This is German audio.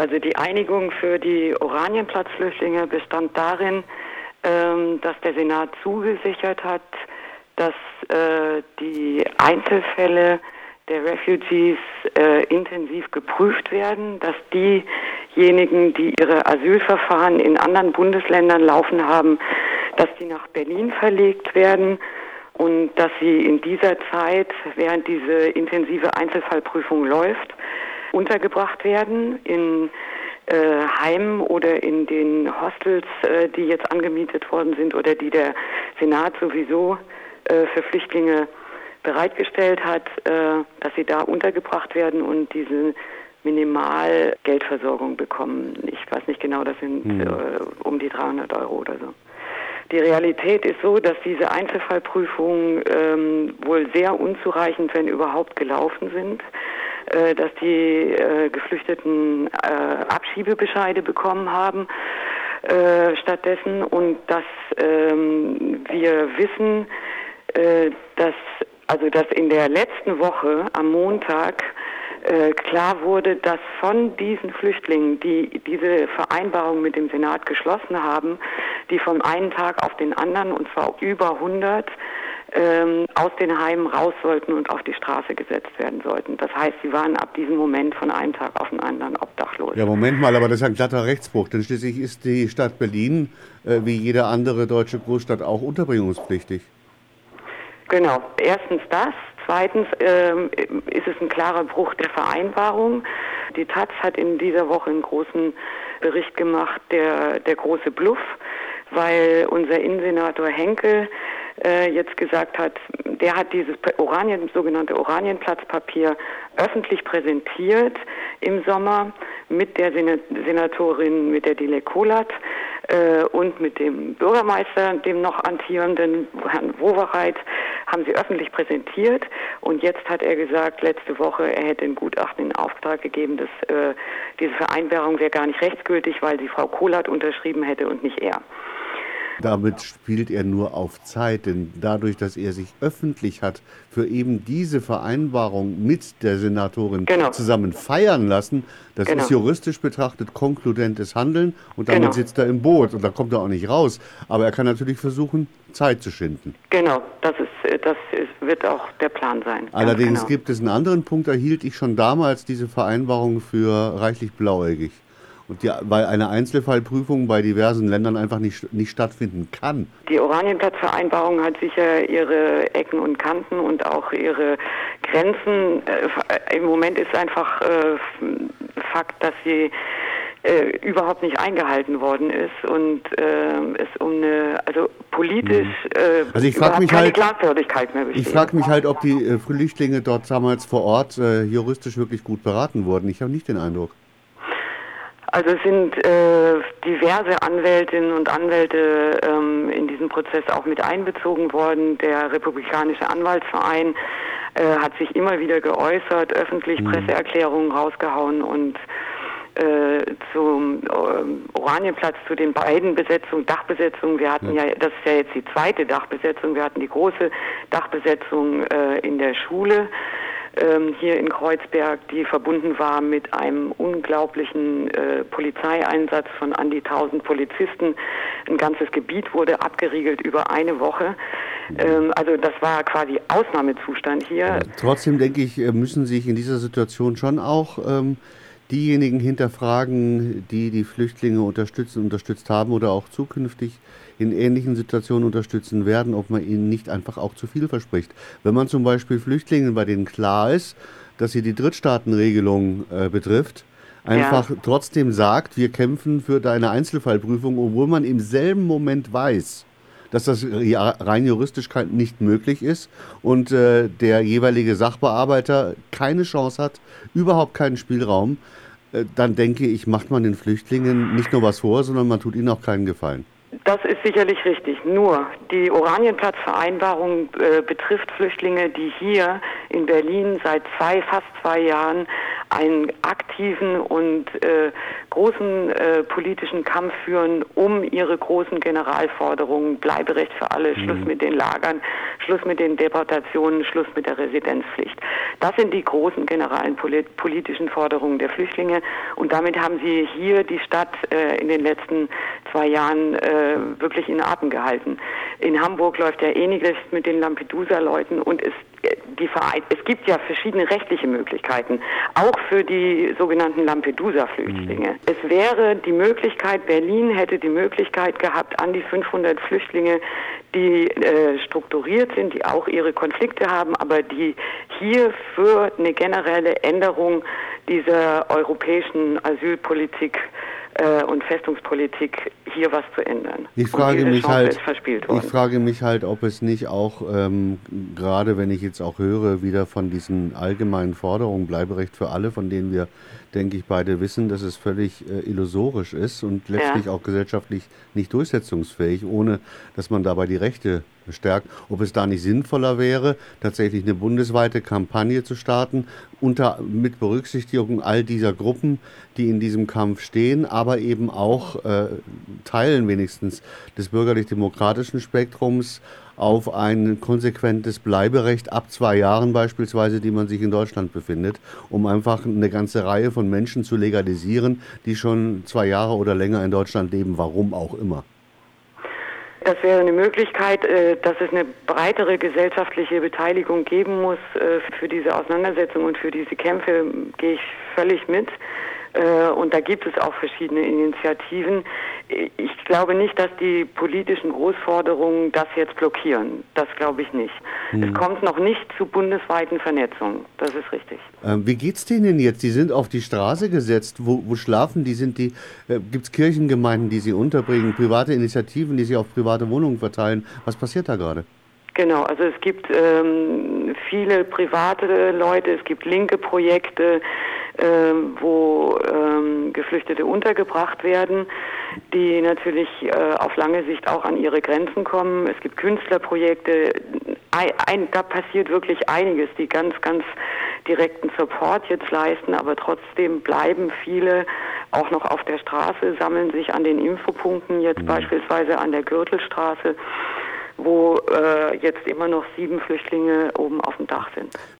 Also die Einigung für die Oranienplatzflüchtlinge bestand darin, ähm, dass der Senat zugesichert hat, dass äh, die Einzelfälle der Refugees äh, intensiv geprüft werden, dass diejenigen, die ihre Asylverfahren in anderen Bundesländern laufen haben, dass die nach Berlin verlegt werden und dass sie in dieser Zeit, während diese intensive Einzelfallprüfung läuft, untergebracht werden in äh, Heimen oder in den Hostels, äh, die jetzt angemietet worden sind oder die der Senat sowieso äh, für Flüchtlinge bereitgestellt hat, äh, dass sie da untergebracht werden und diese Minimalgeldversorgung bekommen. Ich weiß nicht genau, das sind mhm. um die 300 Euro oder so. Die Realität ist so, dass diese Einzelfallprüfungen ähm, wohl sehr unzureichend, wenn überhaupt, gelaufen sind, äh, dass die äh, Geflüchteten äh, Abschiebebescheide bekommen haben äh, stattdessen. Und dass ähm, wir wissen, äh, dass also dass in der letzten Woche am Montag äh, klar wurde, dass von diesen Flüchtlingen, die diese Vereinbarung mit dem Senat geschlossen haben, die von einem Tag auf den anderen, und zwar über 100, ähm, aus den Heimen raus sollten und auf die Straße gesetzt werden sollten. Das heißt, sie waren ab diesem Moment von einem Tag auf den anderen obdachlos. Ja, Moment mal, aber das ist ein glatter Rechtsbruch, denn schließlich ist die Stadt Berlin äh, wie jede andere deutsche Großstadt auch unterbringungspflichtig. Genau. Erstens das. Zweitens ähm, ist es ein klarer Bruch der Vereinbarung. Die Taz hat in dieser Woche einen großen Bericht gemacht, der, der große Bluff, weil unser Innensenator Henkel äh, jetzt gesagt hat, der hat dieses Oranien, sogenannte Oranienplatzpapier öffentlich präsentiert im Sommer mit der Senatorin, mit der Dile Kolat äh, und mit dem Bürgermeister, dem noch antierenden Herrn Wowereit, haben sie öffentlich präsentiert. Und jetzt hat er gesagt, letzte Woche, er hätte ein Gutachten in Auftrag gegeben, dass äh, diese Vereinbarung wäre gar nicht rechtsgültig, weil sie Frau Kolat unterschrieben hätte und nicht er. Damit spielt er nur auf Zeit, denn dadurch, dass er sich öffentlich hat für eben diese Vereinbarung mit der Senatorin genau. zusammen feiern lassen, das genau. ist juristisch betrachtet konkludentes Handeln und damit genau. sitzt er im Boot und da kommt er auch nicht raus. Aber er kann natürlich versuchen, Zeit zu schinden. Genau, das, ist, das ist, wird auch der Plan sein. Allerdings genau. gibt es einen anderen Punkt, da hielt ich schon damals diese Vereinbarung für reichlich blauäugig. Und die, weil eine Einzelfallprüfung bei diversen Ländern einfach nicht, nicht stattfinden kann. Die Oranienplatzvereinbarung hat sicher ihre Ecken und Kanten und auch ihre Grenzen. Äh, Im Moment ist einfach äh, Fakt, dass sie äh, überhaupt nicht eingehalten worden ist und äh, es um eine, also politisch mhm. äh, also ich frage mich halt, Glaubwürdigkeit mehr besteht. Ich frage mich halt, ob die äh, Flüchtlinge dort damals vor Ort äh, juristisch wirklich gut beraten wurden. Ich habe nicht den Eindruck. Also es sind äh, diverse Anwältinnen und Anwälte ähm, in diesen Prozess auch mit einbezogen worden. Der Republikanische Anwaltsverein äh, hat sich immer wieder geäußert, öffentlich mhm. Presseerklärungen rausgehauen und äh, zum äh, Oranienplatz, zu den beiden Besetzungen, Dachbesetzungen. Wir hatten ja. ja, das ist ja jetzt die zweite Dachbesetzung. Wir hatten die große Dachbesetzung äh, in der Schule ähm, hier in Kreuzberg, die verbunden war mit einem unglaublichen äh, Polizeieinsatz von an die 1000 Polizisten. Ein ganzes Gebiet wurde abgeriegelt über eine Woche. Ähm, also das war quasi Ausnahmezustand hier. Trotzdem denke ich, äh, müssen sich in dieser Situation schon auch ähm, diejenigen hinterfragen, die die Flüchtlinge unterstützen, unterstützt haben oder auch zukünftig in ähnlichen Situationen unterstützen werden, ob man ihnen nicht einfach auch zu viel verspricht. Wenn man zum Beispiel Flüchtlingen, bei denen klar ist, dass sie die Drittstaatenregelung äh, betrifft, einfach ja. trotzdem sagt, wir kämpfen für deine Einzelfallprüfung, obwohl man im selben Moment weiß, dass das rein juristisch nicht möglich ist und äh, der jeweilige Sachbearbeiter keine Chance hat, überhaupt keinen Spielraum, dann denke ich, macht man den Flüchtlingen nicht nur was vor, sondern man tut ihnen auch keinen Gefallen. Das ist sicherlich richtig. Nur die Oranienplatzvereinbarung äh, betrifft Flüchtlinge, die hier in Berlin seit zwei, fast zwei Jahren einen aktiven und äh, großen äh, politischen Kampf führen um ihre großen Generalforderungen, Bleiberecht für alle, mhm. Schluss mit den Lagern, Schluss mit den Deportationen, Schluss mit der Residenzpflicht. Das sind die großen generalen politischen Forderungen der Flüchtlinge und damit haben sie hier die Stadt äh, in den letzten zwei Jahren äh, wirklich in Atem gehalten. In Hamburg läuft ja ähnliches mit den Lampedusa-Leuten und es die Verein es gibt ja verschiedene rechtliche Möglichkeiten, auch für die sogenannten Lampedusa-Flüchtlinge. Mhm. Es wäre die Möglichkeit, Berlin hätte die Möglichkeit gehabt, an die 500 Flüchtlinge, die äh, strukturiert sind, die auch ihre Konflikte haben, aber die hier für eine generelle Änderung dieser europäischen Asylpolitik äh, und Festungspolitik hier was zu ändern. Ich frage, mich halt, ich frage mich halt, ob es nicht auch, ähm, gerade wenn ich jetzt auch höre, wieder von diesen allgemeinen Forderungen, Bleiberecht für alle, von denen wir, denke ich, beide wissen, dass es völlig äh, illusorisch ist und letztlich ja. auch gesellschaftlich nicht durchsetzungsfähig, ohne dass man dabei die Rechte bestärkt, ob es da nicht sinnvoller wäre, tatsächlich eine bundesweite Kampagne zu starten, unter, mit Berücksichtigung all dieser Gruppen, die in diesem Kampf stehen, aber eben auch äh, Teilen wenigstens des bürgerlich-demokratischen Spektrums auf ein konsequentes Bleiberecht ab zwei Jahren beispielsweise, die man sich in Deutschland befindet, um einfach eine ganze Reihe von Menschen zu legalisieren, die schon zwei Jahre oder länger in Deutschland leben, warum auch immer. Das wäre eine Möglichkeit, äh, dass es eine breitere gesellschaftliche Beteiligung geben muss äh, für diese Auseinandersetzung und für diese Kämpfe, gehe ich völlig mit. Äh, und da gibt es auch verschiedene Initiativen. Ich glaube nicht, dass die politischen Großforderungen das jetzt blockieren. Das glaube ich nicht. Hm. Es kommt noch nicht zu bundesweiten Vernetzungen. Das ist richtig. Ähm, wie geht's denen jetzt? Die sind auf die Straße gesetzt. Wo, wo schlafen die? Sind die? Äh, Gibt es Kirchengemeinden, die sie unterbringen? Private Initiativen, die sie auf private Wohnungen verteilen? Was passiert da gerade? Genau, also es gibt ähm, viele private Leute, es gibt linke Projekte, ähm, wo ähm, Geflüchtete untergebracht werden, die natürlich äh, auf lange Sicht auch an ihre Grenzen kommen. Es gibt Künstlerprojekte, ein, ein, da passiert wirklich einiges, die ganz, ganz direkten Support jetzt leisten, aber trotzdem bleiben viele auch noch auf der Straße, sammeln sich an den Infopunkten, jetzt mhm. beispielsweise an der Gürtelstraße wo äh, jetzt immer noch sieben Flüchtlinge oben auf dem Dach sind.